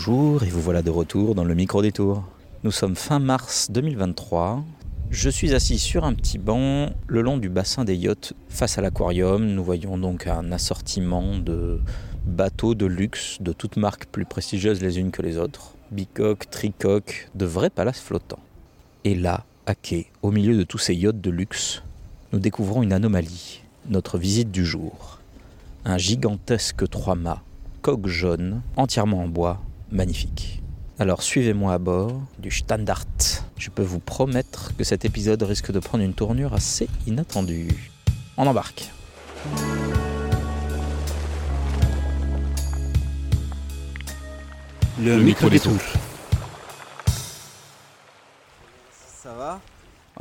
bonjour et vous voilà de retour dans le micro détour. Nous sommes fin mars 2023. Je suis assis sur un petit banc le long du bassin des yachts face à l'aquarium. Nous voyons donc un assortiment de bateaux de luxe de toutes marques plus prestigieuses les unes que les autres. Bicoque, tricoque, de vrais palaces flottants. Et là, à quai, au milieu de tous ces yachts de luxe, nous découvrons une anomalie, notre visite du jour. Un gigantesque trois-mâts, coque jaune, entièrement en bois, magnifique. Alors suivez-moi à bord du Standard. Je peux vous promettre que cet épisode risque de prendre une tournure assez inattendue. On embarque. Le, micro. Ça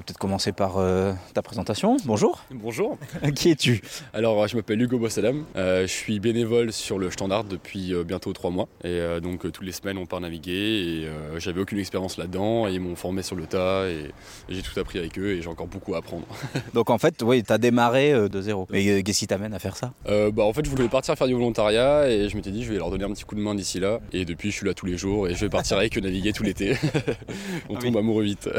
peut-être commencer par euh, ta présentation. Bonjour. Bonjour. Qui es-tu? Alors, je m'appelle Hugo Bossadam. Euh, je suis bénévole sur le Standard depuis euh, bientôt trois mois. Et euh, donc, euh, toutes les semaines, on part naviguer. Et euh, j'avais aucune expérience là-dedans. Et ils m'ont formé sur le tas. Et, et j'ai tout appris avec eux. Et j'ai encore beaucoup à apprendre. Donc en fait, oui, tu as démarré euh, de zéro. Euh, qu'est-ce qui t'amène à faire ça? Euh, bah, en fait, je voulais partir faire du volontariat. Et je m'étais dit, je vais leur donner un petit coup de main d'ici là. Et depuis, je suis là tous les jours. Et je vais partir avec eux naviguer tout l'été. on Ah tombe oui. amoureux vite.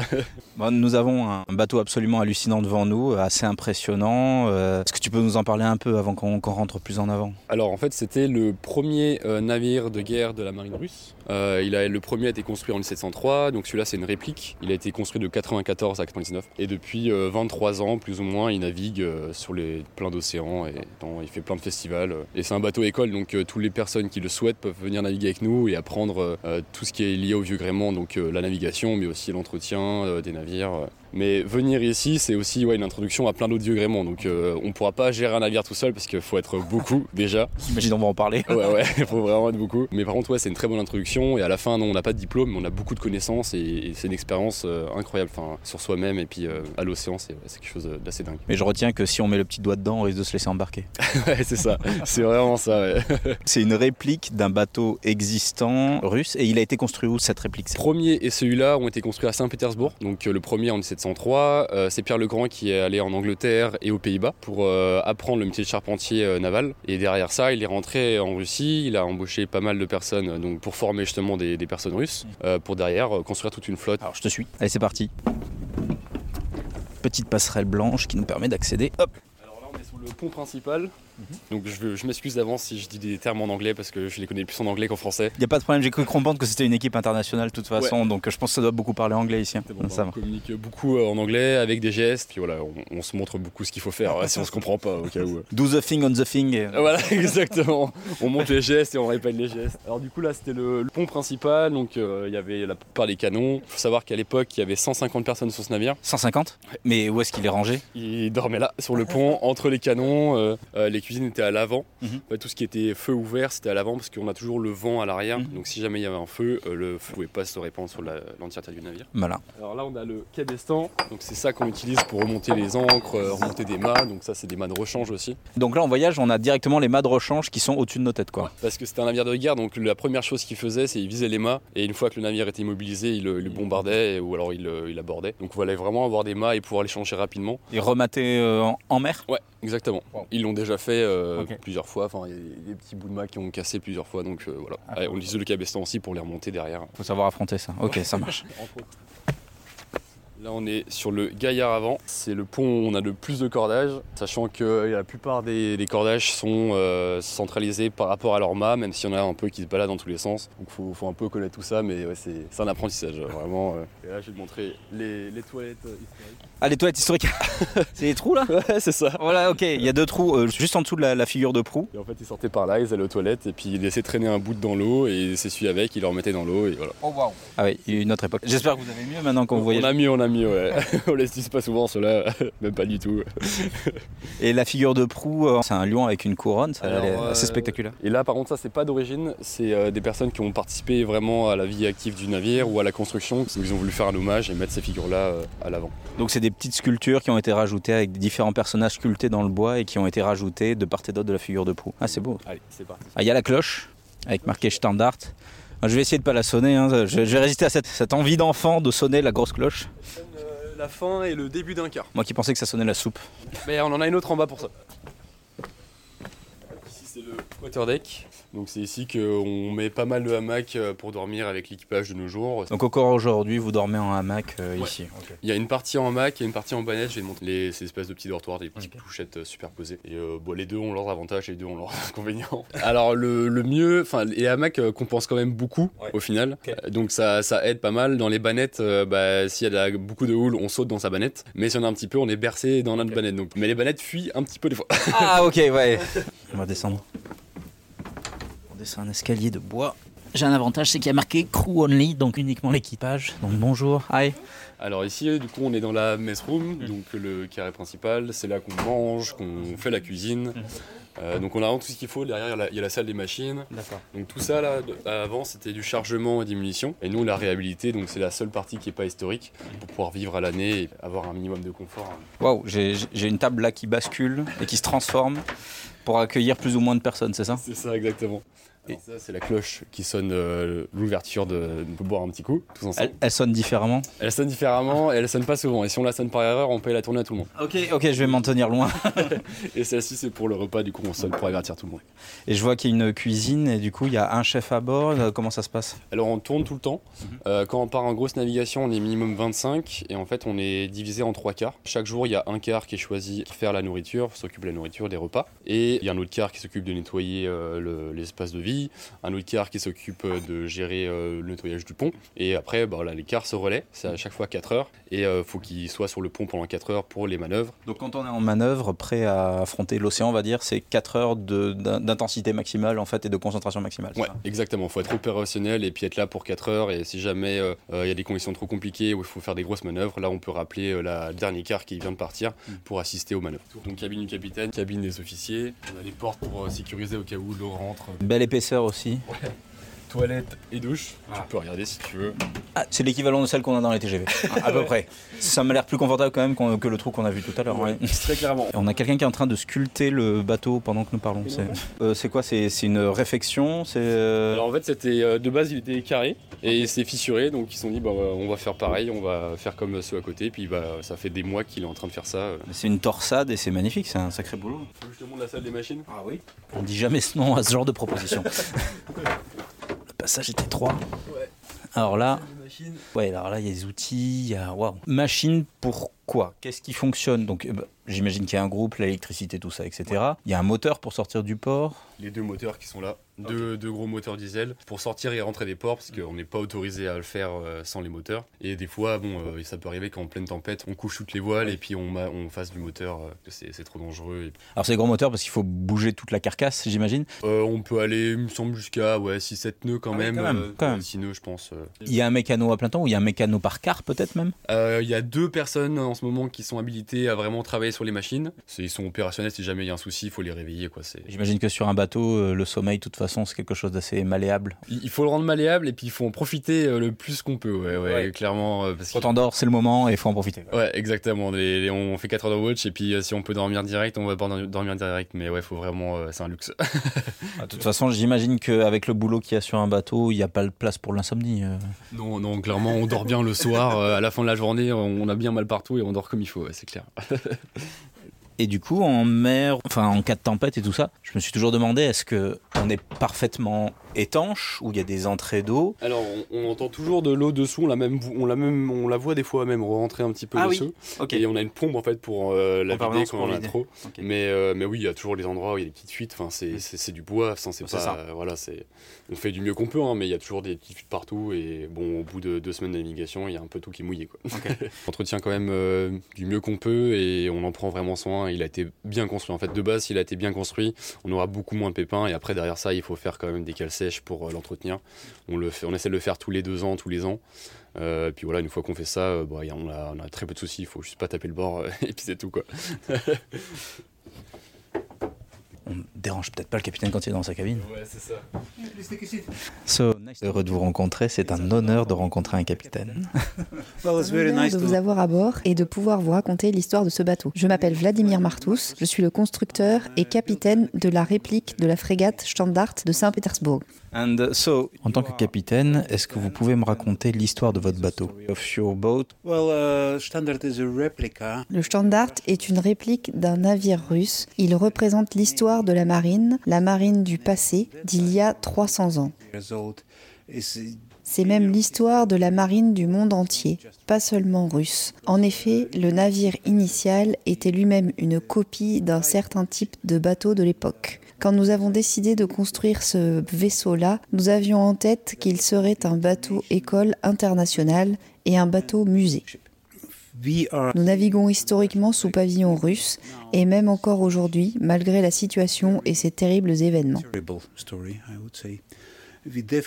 Bon, Nous avons un bateau absolument hallucinant devant nous, euh, assez impressionnant. Euh, Est-ce que tu peux nous en parler un peu avant qu'on qu'on rentre plus en avant? Alors en fait c'était le premier euh, navire de guerre de la marine russe. Euh, il a, le premier a été construit en 1703, donc celui-là c'est une réplique. Il a été construit de 94 à 99 et depuis euh, 23 ans plus ou moins il navigue euh, sur les plein d'océans et dans- il fait plein de festivals. euh. Et c'est un bateau école donc euh, toutes les personnes qui le souhaitent peuvent venir naviguer avec nous et apprendre euh, euh, tout ce qui est lié au vieux gréement, donc euh, la navigation mais aussi l'entretien euh, des navires. euh. Mais venir ici, c'est aussi ouais, une introduction à plein d'autres vieux gréements. Donc euh, on ne pourra pas gérer un navire tout seul parce qu'il faut être beaucoup déjà. J'imagine on va en parler. Ouais, ouais, il faut vraiment être beaucoup. Mais par contre, ouais, c'est une très bonne introduction. Et à la fin, non, on n'a pas de diplôme, mais on a beaucoup de connaissances. Et, et c'est une expérience euh, incroyable enfin, sur soi-même. Et puis euh, à l'océan, c'est quelque chose d'assez dingue. Mais je retiens que si on met le petit doigt dedans, on risque de se laisser embarquer. ouais, c'est ça. C'est vraiment ça, ouais. C'est une réplique d'un bateau existant russe et il a été construit où cette réplique premier et celui-là ont été construits à Saint-Pétersbourg. Donc euh, le premier en 1703. Euh, c'est Pierre le Grand qui est allé en Angleterre et aux Pays-Bas pour euh, apprendre le métier de charpentier euh, naval. Et derrière ça, il est rentré en Russie. Il a embauché pas mal de personnes euh, donc pour former justement des, des personnes russes. euh, pour derrière euh, construire toute une flotte. Alors je te suis. Allez, c'est parti. Petite passerelle blanche qui nous permet d'accéder. Hop Alors là, on est sur le pont principal. Donc je, m'excuse d'avance si je dis des termes en anglais parce que je les connais plus en anglais qu'en français. Il n'y a pas de problème, j'ai cru comprendre que c'était une équipe internationale de toute façon, donc je pense que ça doit beaucoup parler anglais ici. hein. Bon, ça on va. communique beaucoup euh, en anglais avec des gestes. Puis voilà, on, on se montre beaucoup ce qu'il faut faire ouais, si on se comprend pas au cas où. Do the thing on the thing. et- Ah, Voilà, exactement. On monte les gestes et on répète les gestes. Alors du coup là c'était le, le pont principal, donc euh, il y avait la plupart des canons. Il faut savoir qu'à l'époque il y avait 150 personnes sur ce navire. 150 Mais où est-ce qu'il est rangé? Ils dormaient là, sur le pont, entre les canons. euh, euh, les étaient à l'avant. Mhm. Tout ce qui était feu ouvert c'était à l'avant parce qu'on a toujours le vent à l'arrière. Mhm. Donc si jamais il y avait un feu, euh, le feu pouvait pas se répandre sur l'entièreté du navire. Malin. Alors là, on a le cabestan, donc c'est ça qu'on utilise pour remonter les ancres, euh, remonter des mâts, donc ça c'est des mâts de rechange aussi. Donc là, en voyage, on a directement les mâts de rechange qui sont au-dessus de nos têtes, quoi. Parce que c'était un navire de guerre, donc la première chose qu'il faisait, c'est qu'il visait les mâts, et une fois que le navire était immobilisé, il le il le bombardait, et- ou alors il, le- il abordait. Donc voilà, vraiment avoir des mâts et pouvoir les changer rapidement. Et remater euh, en, en mer? Ouais, exactement. Wow. Ils l'ont déjà fait euh, plusieurs fois, enfin il y a des- petits bouts de mâts qui ont cassé plusieurs fois, donc euh, voilà. Ah. On utilise le cabestan aussi pour les remonter derrière. Faut savoir affronter ça. Ok, ça marche. Là, on est sur le gaillard avant. C'est le pont où on a le plus de cordages, sachant que la plupart des, des cordages sont euh, centralisés par rapport à leur mât, même s'il y en a un peu qui se baladent dans tous les sens. Donc, il faut, faut un peu connaître tout ça, mais ouais, c'est un apprentissage, vraiment. euh. Et là, je vais te montrer les, les toilettes euh, historiques. Ah, les toilettes historiques. c'est les trous là? Ouais, c'est ça. Voilà, ok. Il y a deux trous euh, juste en dessous de la, la figure de proue. Et en fait, ils sortaient par là, ils allaient aux toilettes, et puis ils laissaient traîner un bout dans l'eau, et ils s'essuyaient avec, ils le remettaient dans l'eau, et voilà. Oh waouh. Ah oui, une autre époque. J'espère que vous avez mieux maintenant quand vous voyez. On a mis, on a ouais. on les utilise pas souvent, ceux-là, même pas du tout. Et la figure de proue, euh, c'est un lion avec une couronne. Ça Alors, elle est euh, assez spectaculaire. Et là, par contre, ça, c'est pas d'origine. C'est euh, des personnes qui ont participé vraiment à la vie active du navire ou à la construction. Ils ont voulu faire un hommage et mettre ces figures-là à l'avant. Donc c'est des petites sculptures qui ont été rajoutées avec différents personnages sculptés dans le bois et qui ont été rajoutés de part et d'autre de la figure de proue. Ah c'est beau. Allez, c'est parti. Ah il y a la cloche avec marqué Standard. Ah, Je vais essayer de pas la sonner. hein. Je, je vais résister à cette, cette envie d'enfant de sonner la grosse cloche. la fin et le début d'un quart. Moi qui pensais que ça sonnait la soupe. Mais on en a une autre en bas pour ça. Ici, c'est le quarterdeck. Donc c'est ici qu'on met pas mal de hamacs euh, pour dormir avec l'équipage de nos jours. Donc encore aujourd'hui, vous dormez en hamac euh, Ouais. ici. Il y a une partie en hamac et une partie en banette. Je vais montrer les, ces espèces de petits dortoirs, des petites couchettes euh, superposées. Et euh, bon, les deux ont leurs avantages et les deux ont leurs inconvénients. Alors le, le mieux, enfin les hamacs compensent quand même beaucoup Ouais. au final. Donc ça, ça aide pas mal. Dans les bannettes, euh, bah, s'il y a de beaucoup de houle, on saute dans sa banette. Mais si on a un petit peu, on est bercé dans notre banette. Donc, mais les bannettes fuient un petit peu des fois. Ah ok, ouais. On va descendre. Descend un escalier de bois. J'ai un avantage, c'est qu'il y a marqué crew only, donc uniquement l'équipage. Donc bonjour, hi. Alors ici, du coup, on est dans la mess room, donc le carré principal. C'est là qu'on mange, qu'on fait la cuisine. Euh, donc on a vraiment tout ce qu'il faut. Derrière, il y a la- salle des machines. D'accord. Donc tout ça là, avant, c'était du chargement et des munitions. Et nous, on l'a réhabilité, donc c'est la seule partie qui est pas historique pour pouvoir vivre à l'année et avoir un minimum de confort. Waouh, j'ai une table là qui bascule et qui se transforme pour accueillir plus ou moins de personnes, c'est ça? C'est ça exactement. Et ça, c'est la cloche qui sonne euh, l'ouverture de. On peut boire un petit coup, tous ensemble. elle, elle sonne différemment. Elle sonne différemment et elle sonne pas souvent. Et si on la sonne par erreur, on peut la tourner à tout le monde. Ok, ok, je vais m'en tenir loin. Et celle-ci, c'est pour le repas, du coup, on sonne pour avertir tout le monde. Et je vois qu'il y a une cuisine et du coup il y a un chef à bord. Euh, Comment ça se passe? Alors on tourne tout le temps. Euh, quand on part en grosse navigation, on est minimum 25 et en fait on est divisé en trois quarts. Chaque jour il y a un quart qui est choisi pour faire la nourriture, s'occupe de la nourriture, des repas. Et il y a un autre quart qui s'occupe de nettoyer euh, le- l'espace de vie, un autre quart qui s'occupe euh, de gérer euh, le nettoyage du pont. Et après bah, les quarts se relaient, c'est à chaque fois 4 heures. Et il faut qu'ils soient sur le pont pendant 4 heures pour les manœuvres. Donc quand on est en manœuvre, prêt à affronter l'océan, on va dire, c'est 4 heures d'intensité maximale en fait et de concentration maximale. Ouais, ça? exactement. Il faut être opérationnel et puis être là pour 4 heures. Et si jamais euh, euh, il y a des conditions trop compliquées où il faut faire des grosses manœuvres, là on peut rappeler euh, la dernier quart qui vient de partir Mm. pour assister aux manœuvres. Donc cabine du capitaine, cabine des officiers. On a des portes pour euh, sécuriser au cas où l'eau rentre. Belle aussi. Toilette et douche. Ah. Tu peux regarder si tu veux. Ah, c'est l'équivalent de celle qu'on a dans les TGV, à peu près. Ça m'a l'air plus confortable quand même que le trou qu'on a vu tout à l'heure. ouais. Très clairement. Et On a quelqu'un qui est en train de sculpter le bateau pendant que nous parlons. C'est euh, c'est quoi? C'est c'est une réfection? C'est euh, Alors en fait, c'était euh, de base, il était carré et il s'est fissuré. Donc ils se sont dit, bah, on va faire pareil, on va faire comme ceux à côté. Puis bah, ça fait des mois qu'il est en train de faire ça. euh. c'est une torsade et c'est magnifique. C'est un sacré boulot. Je te montre la salle des machines Ah oui. On dit jamais ce nom à ce genre de proposition. passage est étroit. Ouais. Alors là, Des machines. ouais, alors là il y a des outils, il y a waouh. Machine pour quoi Qu'est-ce qui fonctionne? Donc euh, bah, j'imagine qu'il y a un groupe, l'électricité, tout ça, etc. Il y a un moteur pour sortir du port? Les deux moteurs qui sont là, deux, deux gros moteurs diesel pour sortir et rentrer des ports parce qu'on n'est pas autorisé à le faire euh, sans les moteurs. Et des fois, bon, euh, ça peut arriver qu'en pleine tempête, on couche toutes les voiles et puis on, fasse du moteur, euh, que c'est c'est trop dangereux. Et- Alors c'est des gros moteurs parce qu'il faut bouger toute la carcasse, j'imagine? Euh, on peut aller, il me semble, jusqu'à ouais, 6-7 nœuds quand Ah même. quand même, euh, quand même. 6 nœuds, je pense. euh. Il y a un mécano à plein temps ou il y a un mécano par quart peut-être même? Euh, Il y a deux personnes en ce moment qui sont habilitées à vraiment travailler sur les machines. Ils sont opérationnels, si jamais il y a un souci, il faut les réveiller. Quoi. J'imagine que sur un bateau, euh, le sommeil, de toute façon, c'est quelque chose d'assez malléable. Il faut le rendre malléable et puis il faut en profiter euh, le plus qu'on peut, ouais, ouais, Ouais. clairement. parce Quand on dort, c'est le moment et il faut en profiter. Ouais, exactement. Les- les- on fait 4 heures de watch et puis si on peut dormir direct, on va pas dormir direct. Mais ouais, faut vraiment, euh, c'est un luxe. Ah, De toute façon, j'imagine qu'avec le boulot qu'il y a sur un bateau, il n'y a pas de place pour l'insomnie. euh. non, non, clairement, on dort bien le soir. euh, à la fin de la journée, on a bien mal partout et on dort comme il faut, c'est clair. Et du coup, en mer, enfin en cas de tempête et tout ça, je me suis toujours demandé est-ce que on est parfaitement étanche ou il y a des entrées d'eau? Alors, on, on entend toujours de l'eau dessous. On la même, on la même, on la voit des fois même rentrer un petit peu Ah oui. dessous. Ok. Et on a une pompe en fait pour euh, la vider quand on en a trop. Ok. Mais, euh, mais oui, il y a toujours les endroits où il y a des petites fuites. Enfin, c'est, c'est, c'est du bois. Enfin, c'est pas, ça. euh, voilà, c'est, on fait du mieux qu'on peut, hein, mais il y a toujours des petites fuites partout. Et bon, au bout de deux semaines de navigation, il y a un peu tout qui est mouillé. Quoi. Ok. on entretient quand même euh, du mieux qu'on peut et on en prend vraiment soin. Il a été bien construit. En fait, de base, s'il a été bien construit, on aura beaucoup moins de pépins. Et après, derrière ça, il faut faire quand même des cales sèches pour euh, l'entretenir. On, le on essaie de le faire tous les deux ans, tous les ans. Euh, puis voilà, une fois qu'on fait ça, euh, a- on, a, on très peu de soucis. Il faut juste pas taper le bord euh, et puis c'est tout quoi. On dérange peut-être pas le capitaine quand il est dans sa cabine. Ouais, c'est ça. So, nice. Heureux de vous rencontrer. C'est un honneur de rencontrer un capitaine. Well, it's very Honneur nice de to vous avoir à bord et de pouvoir vous raconter l'histoire de ce bateau. Je m'appelle Vladimir Martous, je suis le constructeur et capitaine de la réplique de la frégate Standard de Saint-Pétersbourg. And uh, so, en tant que capitaine, est-ce que vous pouvez me raconter l'histoire de votre bateau? uh, Standard is a replica. Le Standard est une réplique d'un navire russe. Il représente l'histoire de la marine, la marine du passé, d'il y a 300 ans. C'est même l'histoire de la marine du monde entier, pas seulement russe. En effet, le navire initial était lui-même une copie d'un certain type de bateau de l'époque. Quand nous avons décidé de construire ce vaisseau-là, nous avions en tête qu'il serait un bateau école international et un bateau musée. Nous naviguons historiquement sous pavillon russe et même encore aujourd'hui, malgré la situation et ces terribles événements.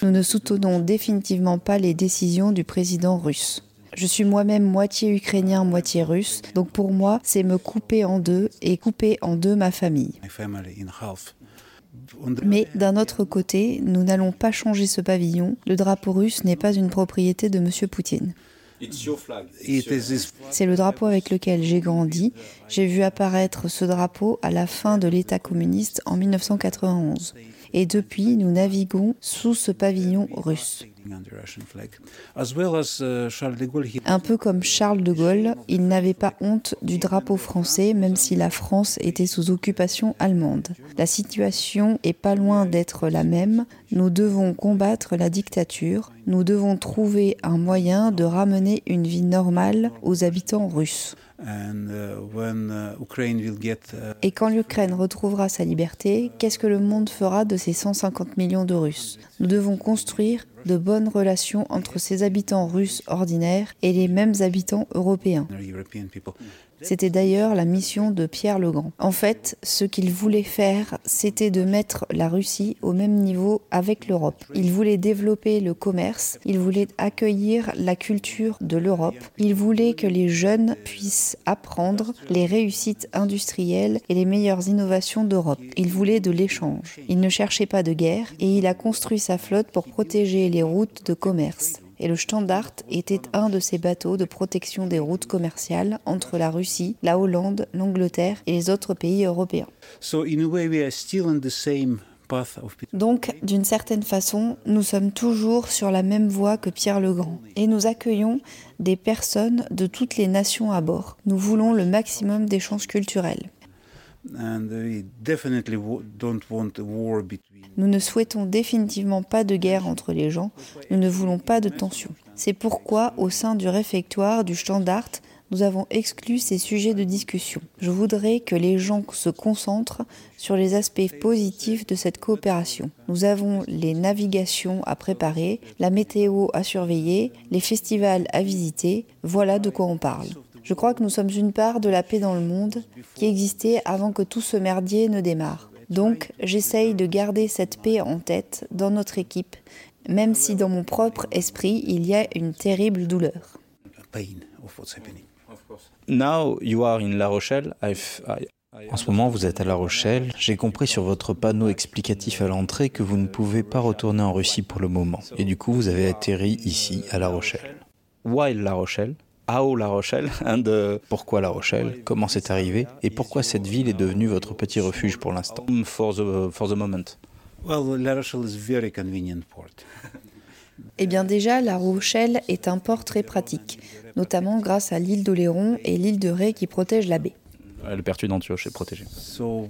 Nous ne soutenons définitivement pas les décisions du président russe. Je suis moi-même moitié ukrainien, moitié russe, donc pour moi, c'est me couper en deux et couper en deux ma famille. Mais d'un autre côté, nous n'allons pas changer ce pavillon. Le drapeau russe n'est pas une propriété de M. Poutine. C'est le drapeau avec lequel j'ai grandi. J'ai vu apparaître ce drapeau à la fin de l'État communiste en 1991 et depuis nous naviguons sous ce pavillon russe. Un peu comme Charles de Gaulle, il n'avait pas honte du drapeau français même si la France était sous occupation allemande. La situation est pas loin d'être la même. Nous devons combattre la dictature. Nous devons trouver un moyen de ramener une vie normale aux habitants russes. Uh, uh, uh, Et quand l'Ukraine retrouvera sa liberté, qu'est-ce que le monde fera de ces 150 millions de Russes? Nous devons construire de bonnes relations entre ces habitants russes ordinaires et les mêmes habitants européens. C'était d'ailleurs la mission de Pierre le Grand. En fait, ce qu'il voulait faire, c'était de mettre la Russie au même niveau avec l'Europe. Il voulait développer le commerce, il voulait accueillir la culture de l'Europe, il voulait que les jeunes puissent apprendre les réussites industrielles et les meilleures innovations d'Europe. Il voulait de l'échange. Il ne cherchait pas de guerre et il a construit sa flotte pour protéger les routes de commerce et le Standard était un de ces bateaux de protection des routes commerciales entre la Russie, la Hollande, l'Angleterre et les autres pays européens. Donc, d'une certaine façon, nous sommes toujours sur la même voie que Pierre le Grand et nous accueillons des personnes de toutes les nations à bord. Nous voulons le maximum d'échanges culturels. Nous ne souhaitons définitivement pas de guerre entre les gens, nous ne voulons pas de tension. C'est pourquoi, au sein du réfectoire du Standard, nous avons exclu ces sujets de discussion. Je voudrais que les gens se concentrent sur les aspects positifs de cette coopération. Nous avons les navigations à préparer, la météo à surveiller, les festivals à visiter. Voilà de quoi on parle. Je crois que nous sommes une part de la paix dans le monde qui existait avant que tout ce merdier ne démarre. Donc j'essaye de garder cette paix en tête dans notre équipe, même si dans mon propre esprit il y a une terrible douleur. Now you are in La Rochelle. En ce moment, vous êtes à La Rochelle. J'ai compris sur votre panneau explicatif à l'entrée que vous ne pouvez pas retourner en Russie pour le moment. Et du coup, vous avez atterri ici, à La Rochelle. Why La Rochelle How La Rochelle and, uh, Pourquoi La Rochelle Comment c'est arrivé Et pourquoi cette ville est devenue votre petit refuge pour l'instant? for the, for the moment. Well, La Rochelle is very convenient port. Eh bien déjà, La Rochelle est un port très pratique, notamment grâce à l'île d'Oléron et l'île de Ré qui protègent la baie. Le pertu d'Antioche est protégé.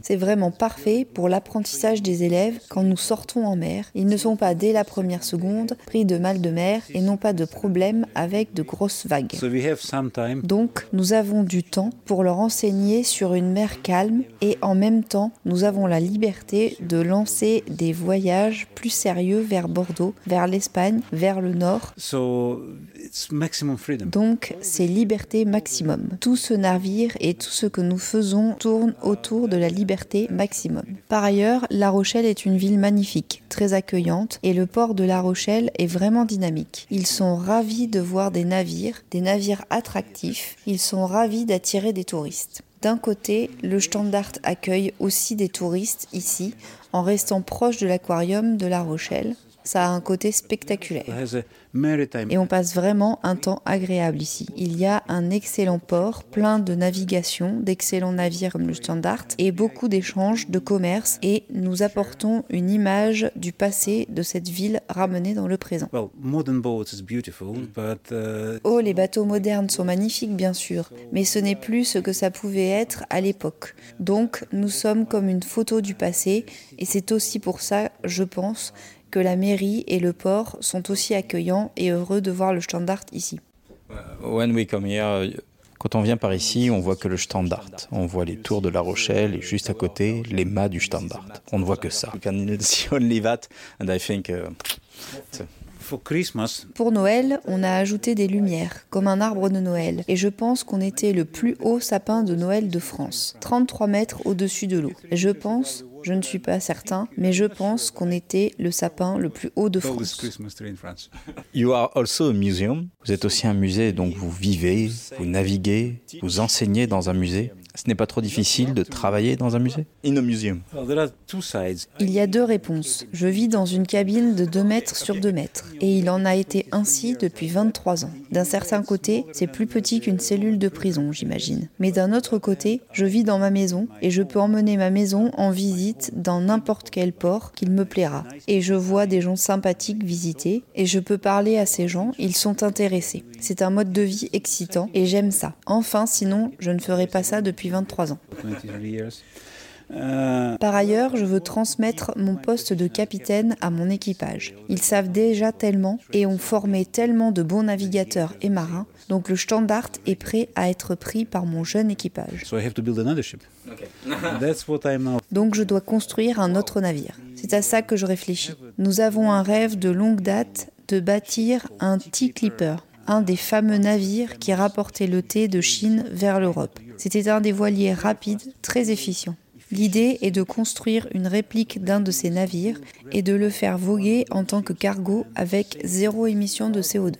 C'est vraiment parfait pour l'apprentissage des élèves quand nous sortons en mer. Ils ne sont pas dès la première seconde pris de mal de mer et n'ont pas de problème avec de grosses vagues. Donc nous avons du temps pour leur enseigner sur une mer calme et en même temps nous avons la liberté de lancer des voyages plus sérieux vers Bordeaux, vers l'Espagne, vers le nord. Donc c'est liberté maximum. Tout ce navire et tout ce que nous faisons tourne autour de la liberté maximum. Par ailleurs, La Rochelle est une ville magnifique, très accueillante, et le port de La Rochelle est vraiment dynamique. Ils sont ravis de voir des navires, des navires attractifs, ils sont ravis d'attirer des touristes. D'un côté, le Standard accueille aussi des touristes ici, en restant proche de l'aquarium de La Rochelle. Ça a un côté spectaculaire. Et on passe vraiment un temps agréable ici. Il y a un excellent port, plein de navigation, d'excellents navires comme le Standard, et beaucoup d'échanges, de commerce, et nous apportons une image du passé de cette ville ramenée dans le présent. Well, modern boats is beautiful, but uh, Oh, les bateaux modernes sont magnifiques, bien sûr, mais ce n'est plus ce que ça pouvait être à l'époque. Donc, nous sommes comme une photo du passé, et c'est aussi pour ça, je pense, que la mairie et le port sont aussi accueillants et heureux de voir le standard ici. When we come here, quand on vient par ici, on voit que le Standard. On voit les tours de La Rochelle et juste à côté, les mâts du Standard. On ne voit que ça. Uh, for Christmas, Pour Noël, on a ajouté des lumières, comme un arbre de Noël, et je pense qu'on était le plus haut sapin de Noël de France, 33 mètres au-dessus de l'eau. Je pense, je ne suis pas certain, mais je pense qu'on était le sapin le plus haut de France. Christmas tree in France. You are also a museum. Vous êtes aussi un musée, donc vous vivez, vous naviguez, vous enseignez dans un musée. Ce n'est pas trop difficile de travailler dans un musée. Il y a deux réponses. Je vis dans une cabine de 2 mètres sur 2 mètres, et il en a été ainsi depuis 23 ans. D'un certain côté, c'est plus petit qu'une cellule de prison, j'imagine. Mais d'un autre côté, je vis dans ma maison, et je peux emmener ma maison en visite dans n'importe quel port qu'il me plaira. Et je vois des gens sympathiques visiter, et je peux parler à ces gens, ils sont intéressés. C'est un mode de vie excitant, et j'aime ça. Enfin, sinon, je ne ferais pas ça depuis 23 ans. 23 years. Uh, Par ailleurs, je veux transmettre mon poste de capitaine à mon équipage. Ils savent déjà tellement et ont formé tellement de bons navigateurs et marins, donc le Standard est prêt à être pris par mon jeune équipage. so I have to build another ship. That's what I'm now. Donc je dois construire un autre navire. C'est à ça que je réfléchis. Nous avons un rêve de longue date de bâtir un T-Clipper, un des fameux navires qui rapportaient le thé de Chine vers l'Europe. C'était un des voiliers rapides, très efficient. L'idée est de construire une réplique d'un de ces navires et de le faire voguer en tant que cargo avec zéro émission de CO2.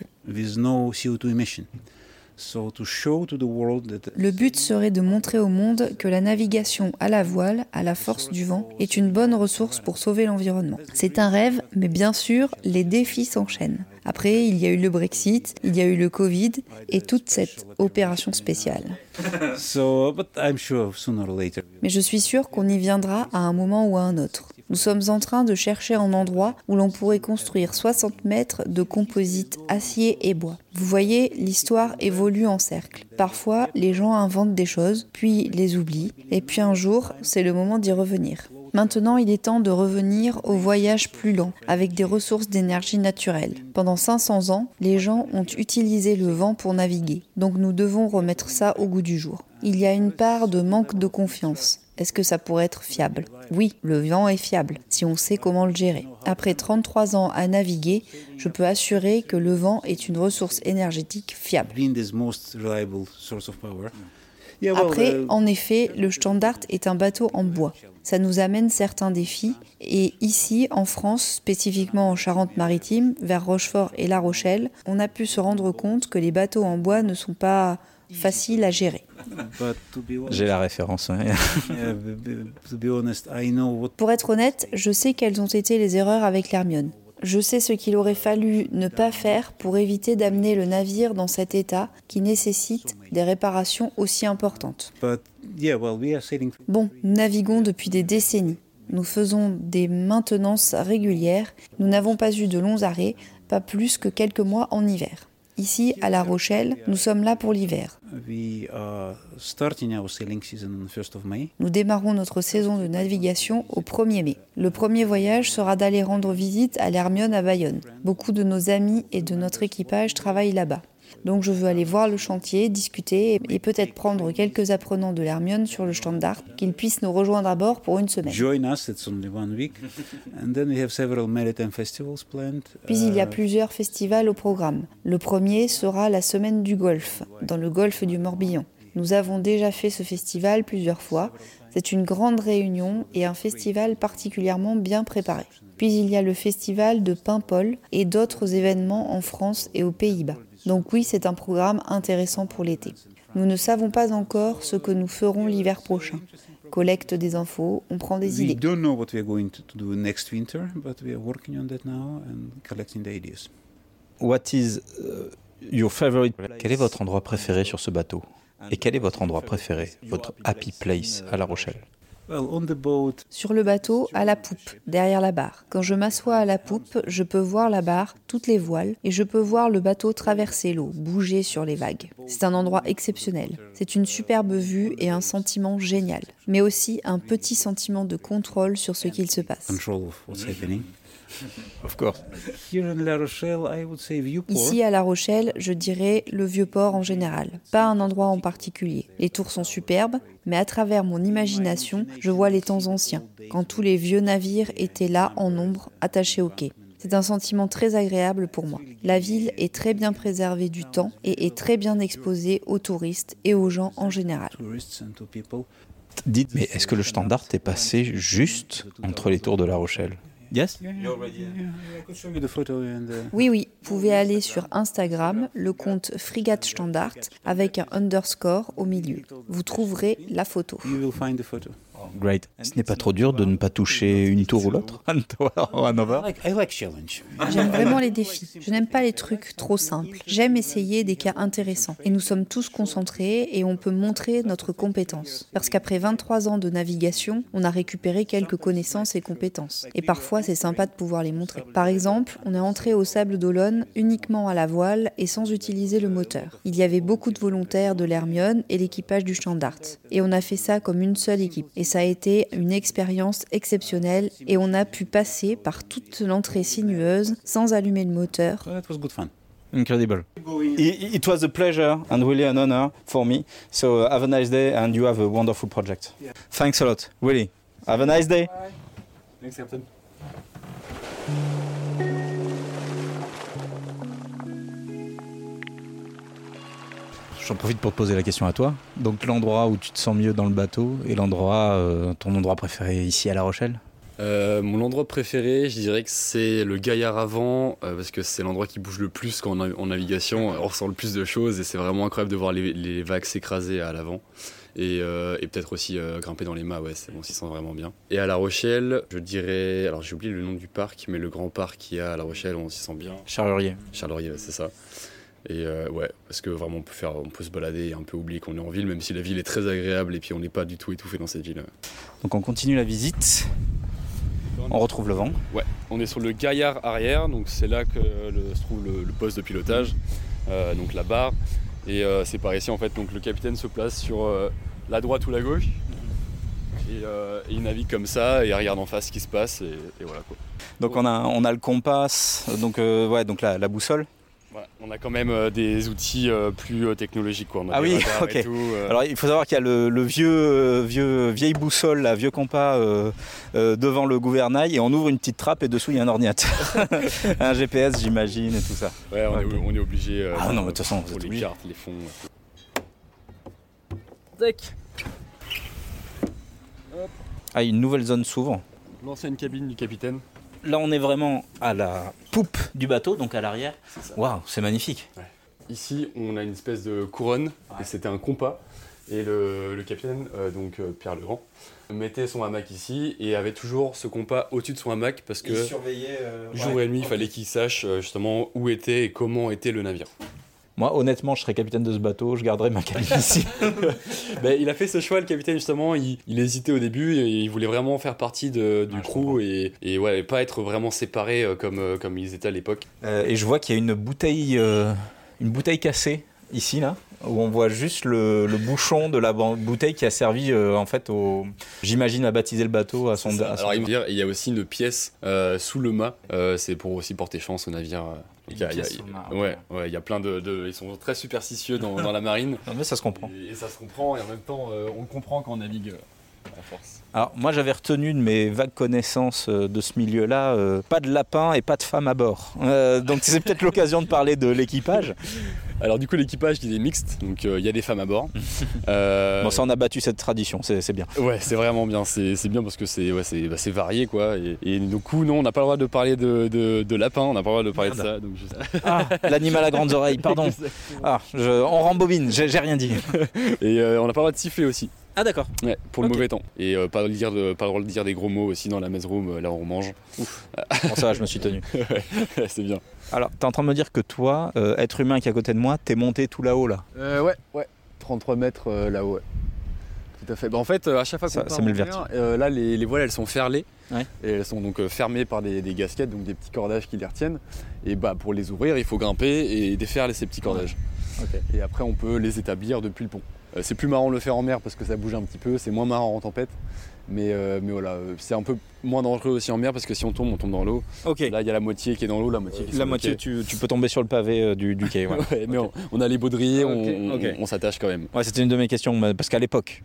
With no CO2 emission. So to show to the world that Le but serait de montrer au monde que la navigation à la voile, à la force du vent, est une bonne ressource pour sauver l'environnement. C'est un rêve, mais bien sûr, les défis s'enchaînent. Après, il y a eu le Brexit, il y a eu le Covid et toute cette opération spéciale. so, but I'm sure sooner or later. Mais je suis sûre qu'on y viendra à un moment ou à un autre. Nous sommes en train de chercher un endroit où l'on pourrait construire 60 mètres de composite acier et bois. Vous voyez, l'histoire évolue en cercle. Parfois, les gens inventent des choses, puis les oublient, et puis un jour, c'est le moment d'y revenir. Maintenant, il est temps de revenir au voyage plus lent, avec des ressources d'énergie naturelle. Pendant 500 ans, les gens ont utilisé le vent pour naviguer, donc nous devons remettre ça au goût du jour. Il y a une part de manque de confiance. Est-ce que ça pourrait être fiable? Oui, le vent est fiable, si on sait comment le gérer. Après 33 ans à naviguer, je peux assurer que le vent est une ressource énergétique fiable. Après, uh, en effet, le Standard est un bateau en bois. Ça nous amène certains défis. Et ici, en France, spécifiquement en Charente-Maritime, vers Rochefort et La Rochelle, on a pu se rendre compte que les bateaux en bois ne sont pas faciles à gérer. but to be honest, J'ai la référence. Pour être honnête, je sais quelles ont été les erreurs avec l'Hermione. Je sais ce qu'il aurait fallu ne pas faire pour éviter d'amener le navire dans cet état qui nécessite des réparations aussi importantes. But yeah, well, we are sailing. Bon, nous naviguons depuis des décennies. Nous faisons des maintenances régulières. Nous n'avons pas eu de longs arrêts, pas plus que quelques mois en hiver. Ici, à La Rochelle, nous sommes là pour l'hiver. We are starting our sailing season on the 1st of May. Nous démarrons notre saison de navigation au 1er mai. Le premier voyage sera d'aller rendre visite à l'Hermione à Bayonne. Beaucoup de nos amis et de notre équipage travaillent là-bas. Donc je veux aller voir le chantier, discuter et peut-être prendre quelques apprenants de l'Hermione sur le standard, qu'ils puissent nous rejoindre à bord pour une semaine. Join us, it's only one week. and then we have several maritime festivals planned. Puis il y a Uh, plusieurs festivals au programme. Le premier sera la semaine du Golfe, dans le golfe du Morbihan. Nous avons déjà fait ce festival plusieurs fois. C'est une grande réunion et un festival particulièrement bien préparé. Puis il y a le festival de Paimpol et d'autres événements en France et aux Pays-Bas. Donc oui, c'est un programme intéressant pour l'été. Nous ne savons pas encore ce que nous ferons l'hiver prochain. collecte des infos, on prend des we idées. don't know what we are going to, to do next winter, but we are working on that now and collecting the ideas. What is your favorite Quel est votre endroit préféré sur ce bateau? Et quel est votre endroit préféré, votre happy place à La Rochelle? Well, on the boat, Sur le bateau, à la poupe, derrière la barre. Quand je m'assois à la poupe, je peux voir la barre, toutes les voiles, et je peux voir le bateau traverser l'eau, bouger sur les vagues. C'est un endroit exceptionnel. C'est une superbe vue et un sentiment génial, mais aussi un petit sentiment de contrôle sur ce qu'il se passe. of course. Here in La Rochelle, I would say viewport. Ici à La Rochelle, je dirais le vieux port en général, pas un endroit en particulier. Les tours sont superbes, mais à travers mon imagination, je vois les temps anciens, quand tous les vieux navires étaient là en nombre, attachés au quai. C'est un sentiment très agréable pour moi. La ville est très bien préservée du temps et est très bien exposée aux touristes et aux gens en général. Dites, mais est-ce que le standard est passé juste entre les tours de La Rochelle? Yes Oui, oui, vous pouvez aller sur Instagram, le compte Frigate Standard, avec un underscore au milieu. Vous trouverez la photo. Great. Ce n'est pas trop dur de ne pas toucher une tour ou l'autre. J'aime vraiment les défis. Je n'aime pas les trucs trop simples. J'aime essayer des cas intéressants. Et nous sommes tous concentrés et on peut montrer notre compétence. Parce qu'après 23 ans de navigation, on a récupéré quelques connaissances et compétences. Et parfois, c'est sympa de pouvoir les montrer. Par exemple, on est entré au Sable d'Olonne uniquement à la voile et sans utiliser le moteur. Il y avait beaucoup de volontaires de l'Hermione et l'équipage du Standard. Et on a fait ça comme une seule équipe. Et ça a été une expérience exceptionnelle et on a pu passer par toute l'entrée sinueuse sans allumer le moteur. That was good fun. Incredible. It, it was a pleasure and really an honor for me. So uh, have a nice day and you have a wonderful project. Thanks a lot. Really. Have a nice day. Thanks, Captain. J'en profite pour te poser la question à toi. Donc l'endroit où tu te sens mieux dans le bateau et l'endroit, euh, ton endroit préféré ici à La Rochelle? Euh, mon endroit préféré, je dirais que c'est le Gaillard avant, euh, parce que c'est l'endroit qui bouge le plus quand on est en navigation. On ressent le plus de choses et c'est vraiment incroyable de voir les, les vagues s'écraser à l'avant. Et, euh, et peut-être aussi grimper dans les mâts, ouais, c'est- on s'y sent vraiment bien. Et à La Rochelle, je dirais, alors j'ai oublié le nom du parc, mais le grand parc qu'il y a à La Rochelle, on s'y sent bien. Charlerier. Charlerie, ouais, c'est ça. Et euh, ouais, parce que vraiment on peut faire, on peut se balader et un peu oublier qu'on est en ville, même si la ville est très agréable et puis on n'est pas du tout étouffé dans cette ville. Donc on continue la visite. On retrouve le vent. Ouais, on est sur le gaillard arrière, donc c'est là que le- se trouve le, le poste de pilotage, euh, donc la barre. Et euh, c'est par ici en fait, donc le capitaine se place sur euh, la droite ou la gauche. Et, euh, et il navigue comme ça et il regarde en face ce qui se passe et, et voilà quoi. Donc on a, on a le compas, donc, euh, ouais, donc la, la boussole. Voilà, on a quand même euh, des outils euh, plus euh, technologiques quoi. On a Ah oui, et ok. tout, euh. Alors il faut savoir qu'il y a le, le vieux, euh, vieux, vieille boussole, la vieux compas euh, euh, devant le gouvernail et on ouvre une petite trappe et dessous il y a un ordinateur. un GPS j'imagine et tout ça. ouais, on, est, on est obligé. euh, Ah non, mais de toute façon, vous pour êtes les obligé. cartes, les fonds. Ah une nouvelle zone s'ouvre. L'ancienne cabine du capitaine. Là on est vraiment à la poupe du bateau, donc à l'arrière. Waouh, c'est magnifique. Ici, on a une espèce de couronne, et c'était un compas. Et le, le capitaine, euh, donc euh, Pierre Legrand, mettait son hamac ici et avait toujours ce compas au-dessus de son hamac parce que surveillait. jour et nuit, il fallait qu'il sache euh, justement où était et comment était le navire. Moi honnêtement je serais capitaine de ce bateau, je garderais ma cabine ici. Ben, il a fait ce choix, le capitaine, justement. Il, il hésitait au début et il voulait vraiment faire partie de- du Ouais, crew et, et ouais, et pas être vraiment séparés euh, comme, euh, comme ils étaient à l'époque. Euh, et je vois qu'il y a une bouteille, euh, une bouteille cassée ici là, où on voit juste le, le bouchon de la bouteille qui a servi euh, en fait au, j'imagine à baptiser le bateau à son. À son- Alors, il, me dire, il y a aussi une pièce euh, sous le mât. euh, c'est pour aussi porter chance au navire. Euh. Une y a- y a- ouais, ouais, il y a plein de, de- Ils sont très superstitieux dans, dans la marine. Non, mais ça se comprend. Et, et ça se comprend, et en même temps, euh, on comprend quand on navigue euh, à force. Alors moi j'avais retenu de mes vagues connaissances euh, de ce milieu-là, euh, pas de lapin et pas de femme à bord. Euh, donc c'est peut-être l'occasion de parler de l'équipage. Alors, du coup, l'équipage, il est mixte, donc euh, il y a des femmes à bord. Euh, Bon ça on a battu cette tradition, c'est c'est bien. Ouais, c'est vraiment bien. C'est c'est bien parce que c'est ouais, c'est bah, c'est varié, quoi. Et, et du coup, non, on n'a pas le droit de parler de, de, de lapin, on n'a pas le droit de parler de ça. Donc je- Ah, l'animal à grandes oreilles, pardon. Ah, je, on rembobine, j'ai j'ai rien dit. Et euh, on n'a pas le droit de siffler aussi. Ah d'accord. Ouais, pour le mauvais temps. Et euh, pas, le dire de- pas le droit de dire des gros mots aussi dans la mess room, euh, là où on mange. Bon ça va, je me suis tenu. c'est bien. Alors, t'es en train de me dire que toi, euh, être humain qui est à côté de moi, t'es monté tout là-haut là. Euh, ouais, ouais. 33 mètres euh, là-haut, ouais. Tout à fait. Bah, en fait, euh, à chaque fois qu'on Ça- part ça met le euh, là, les, les voiles, elles sont ferlées. Ouais. Et elles sont donc euh, fermées par des, des gasquettes, donc des petits cordages qui les retiennent. Et bah, pour les ouvrir, il faut grimper et défaire ces petits cordages. Et après, on peut les établir depuis le pont. Euh, c'est plus marrant de le faire en mer parce que ça bouge un petit peu, c'est moins marrant en tempête. Mais, euh, mais voilà, euh, c'est un peu moins dangereux aussi en mer parce que si on tombe, on tombe dans l'eau. Là, il y a la moitié qui est dans l'eau, la moitié qui est La moitié, tu, tu peux tomber sur le pavé du, du quai. Ouais, Ouais, mais on, on a les baudriers, on, s'attache quand même. Ouais, c'était une de mes questions, parce qu'à l'époque,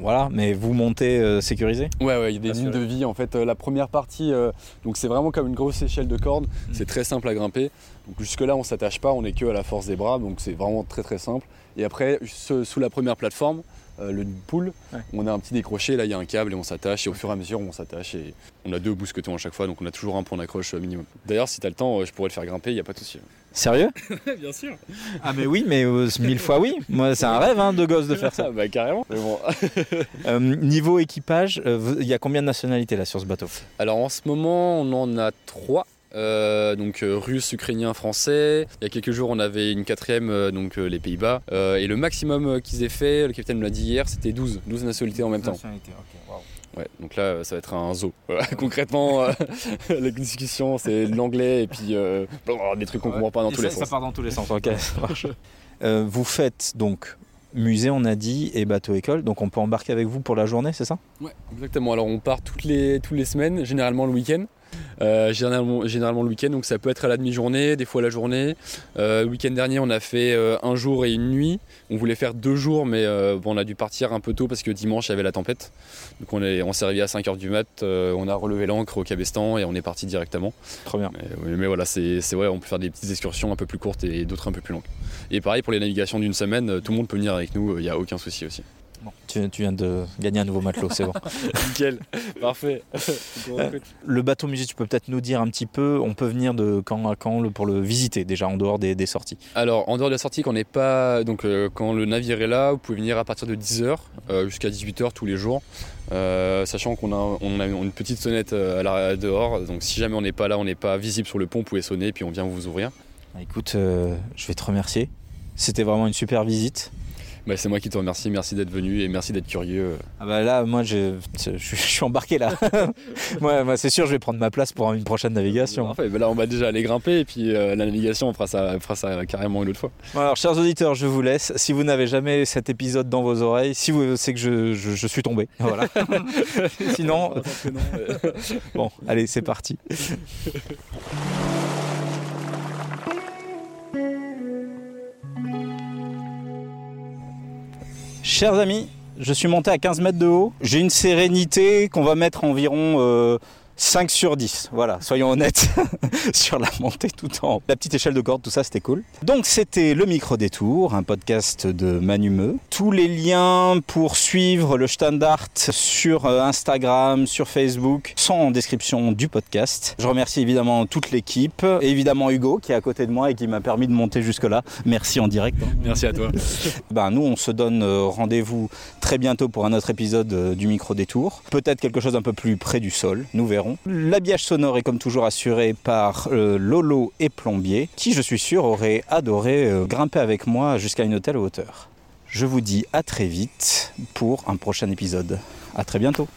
voilà, mais vous montez euh, sécurisé? Ouais, ouais, il y a des lignes de vie. En fait, euh, la première partie, euh, donc c'est vraiment comme une grosse échelle de corde. Mm. C'est très simple à grimper. Donc jusque-là, on s'attache pas, on est que à la force des bras, donc c'est vraiment très très simple. Et après, ce- sous la première plateforme, euh, le pool, Ouais. on a un petit décroché. Là, il y a un câble et on s'attache. Et au fur et à mesure, on s'attache et on a deux mousquetons à chaque fois, donc on a toujours un point d'accroche euh, minimum. D'ailleurs, si t'as le temps, euh, je pourrais le faire grimper. Il y a pas de souci. Sérieux Bien sûr. Ah mais oui, mais euh, mille fois oui. Moi, c'est un rêve hein, de gosse de faire ça. bah carrément. Mais bon. Euh, niveau équipage, euh, il y a combien de nationalités là sur ce bateau? Alors en ce moment, on en a trois. Euh, donc euh, russe, ukrainien, français. Il y a quelques jours, on avait une quatrième, euh, donc euh, les Pays-Bas. Euh, et le maximum euh, qu'ils aient fait, le capitaine me l'a dit hier, c'était 12, 12 nationalités en même temps. Ouais, donc là, ça va être un zoo. Voilà, concrètement, euh, la discussion, c'est de l'anglais et puis euh, des trucs qu'on comprend pas dans Et tous ça, les ça sens. part dans tous les sens. Ok, ça marche. Euh, vous faites donc musée, on a dit, et bateau école. Donc on peut embarquer avec vous pour la journée, c'est ça? Ouais, exactement. Alors on part toutes les, toutes les semaines, généralement le week-end. Euh, généralement, généralement le week-end, donc ça peut être à la demi-journée, des fois la journée. Euh, le week-end dernier, on a fait euh, un jour et une nuit. On voulait faire deux jours, mais euh, bon, on a dû partir un peu tôt parce que dimanche, il y avait la tempête. Donc on est- on s'est réveillé à 5h du mat, euh, on a relevé l'ancre au cabestan et on est parti directement. Trop bien. Mais, voilà, c'est c'est vrai, on peut faire des petites excursions un peu plus courtes et d'autres un peu plus longues. Et pareil pour les navigations d'une semaine, euh, tout le monde peut venir avec nous, il n'y a aucun souci aussi. Tu, tu viens de gagner un nouveau matelot, c'est bon. Nickel, parfait. Le bateau musée, tu peux peut-être nous dire un petit peu, on peut venir de quand à quand pour le visiter déjà en dehors des, des sorties. Alors, en dehors de la sortie, quand, on n'est pas, donc, euh, quand le navire est là, vous pouvez venir à partir de 10h jusqu'à 18h tous les jours. Euh, sachant qu'on a, on a une petite sonnette euh, à la, dehors. Donc, si jamais on n'est pas là, on n'est pas visible sur le pont, vous pouvez sonner puis on vient vous ouvrir. Écoute, euh, je vais te remercier. C'était vraiment une super visite. Bah, c'est moi qui te remercie. Merci d'être venu et merci d'être curieux. Ah bah là, moi, je, je, je suis embarqué là. moi, moi, c'est sûr, je vais prendre ma place pour une prochaine navigation. Parfait. Bah, là, on va déjà aller grimper et puis euh, la navigation, on fera ça, on fera ça carrément une autre fois. Bon, alors, chers auditeurs, je vous laisse. Si vous n'avez jamais cet épisode dans vos oreilles, si vous, c'est que je, je- je suis tombé. Voilà. Sinon, bon, allez, c'est parti. Chers amis, je suis monté à 15 mètres de haut. J'ai une sérénité qu'on va mettre environ euh, 5 sur 10. Voilà, soyons honnêtes sur la montée tout en haut. La petite échelle de corde, tout ça, c'était cool. Donc, c'était Le Micro Détour, un podcast de Manumeux. Tous les liens pour suivre le Standard sur euh, Instagram, sur Facebook, sont en description du podcast. Je remercie évidemment toute l'équipe, et évidemment Hugo qui est à côté de moi et qui m'a permis de monter jusque-là. Merci en direct. Merci à toi. Ben, nous, on se donne euh, rendez-vous très bientôt pour un autre épisode euh, du Micro Détour. Peut-être quelque chose un peu plus près du sol, nous verrons. L'habillage sonore est comme toujours assuré par euh, Lolo et Plombier, qui, je suis sûr, auraient adoré euh, grimper avec moi jusqu'à une telle hauteur. Je vous dis à très vite pour un prochain épisode. À très bientôt.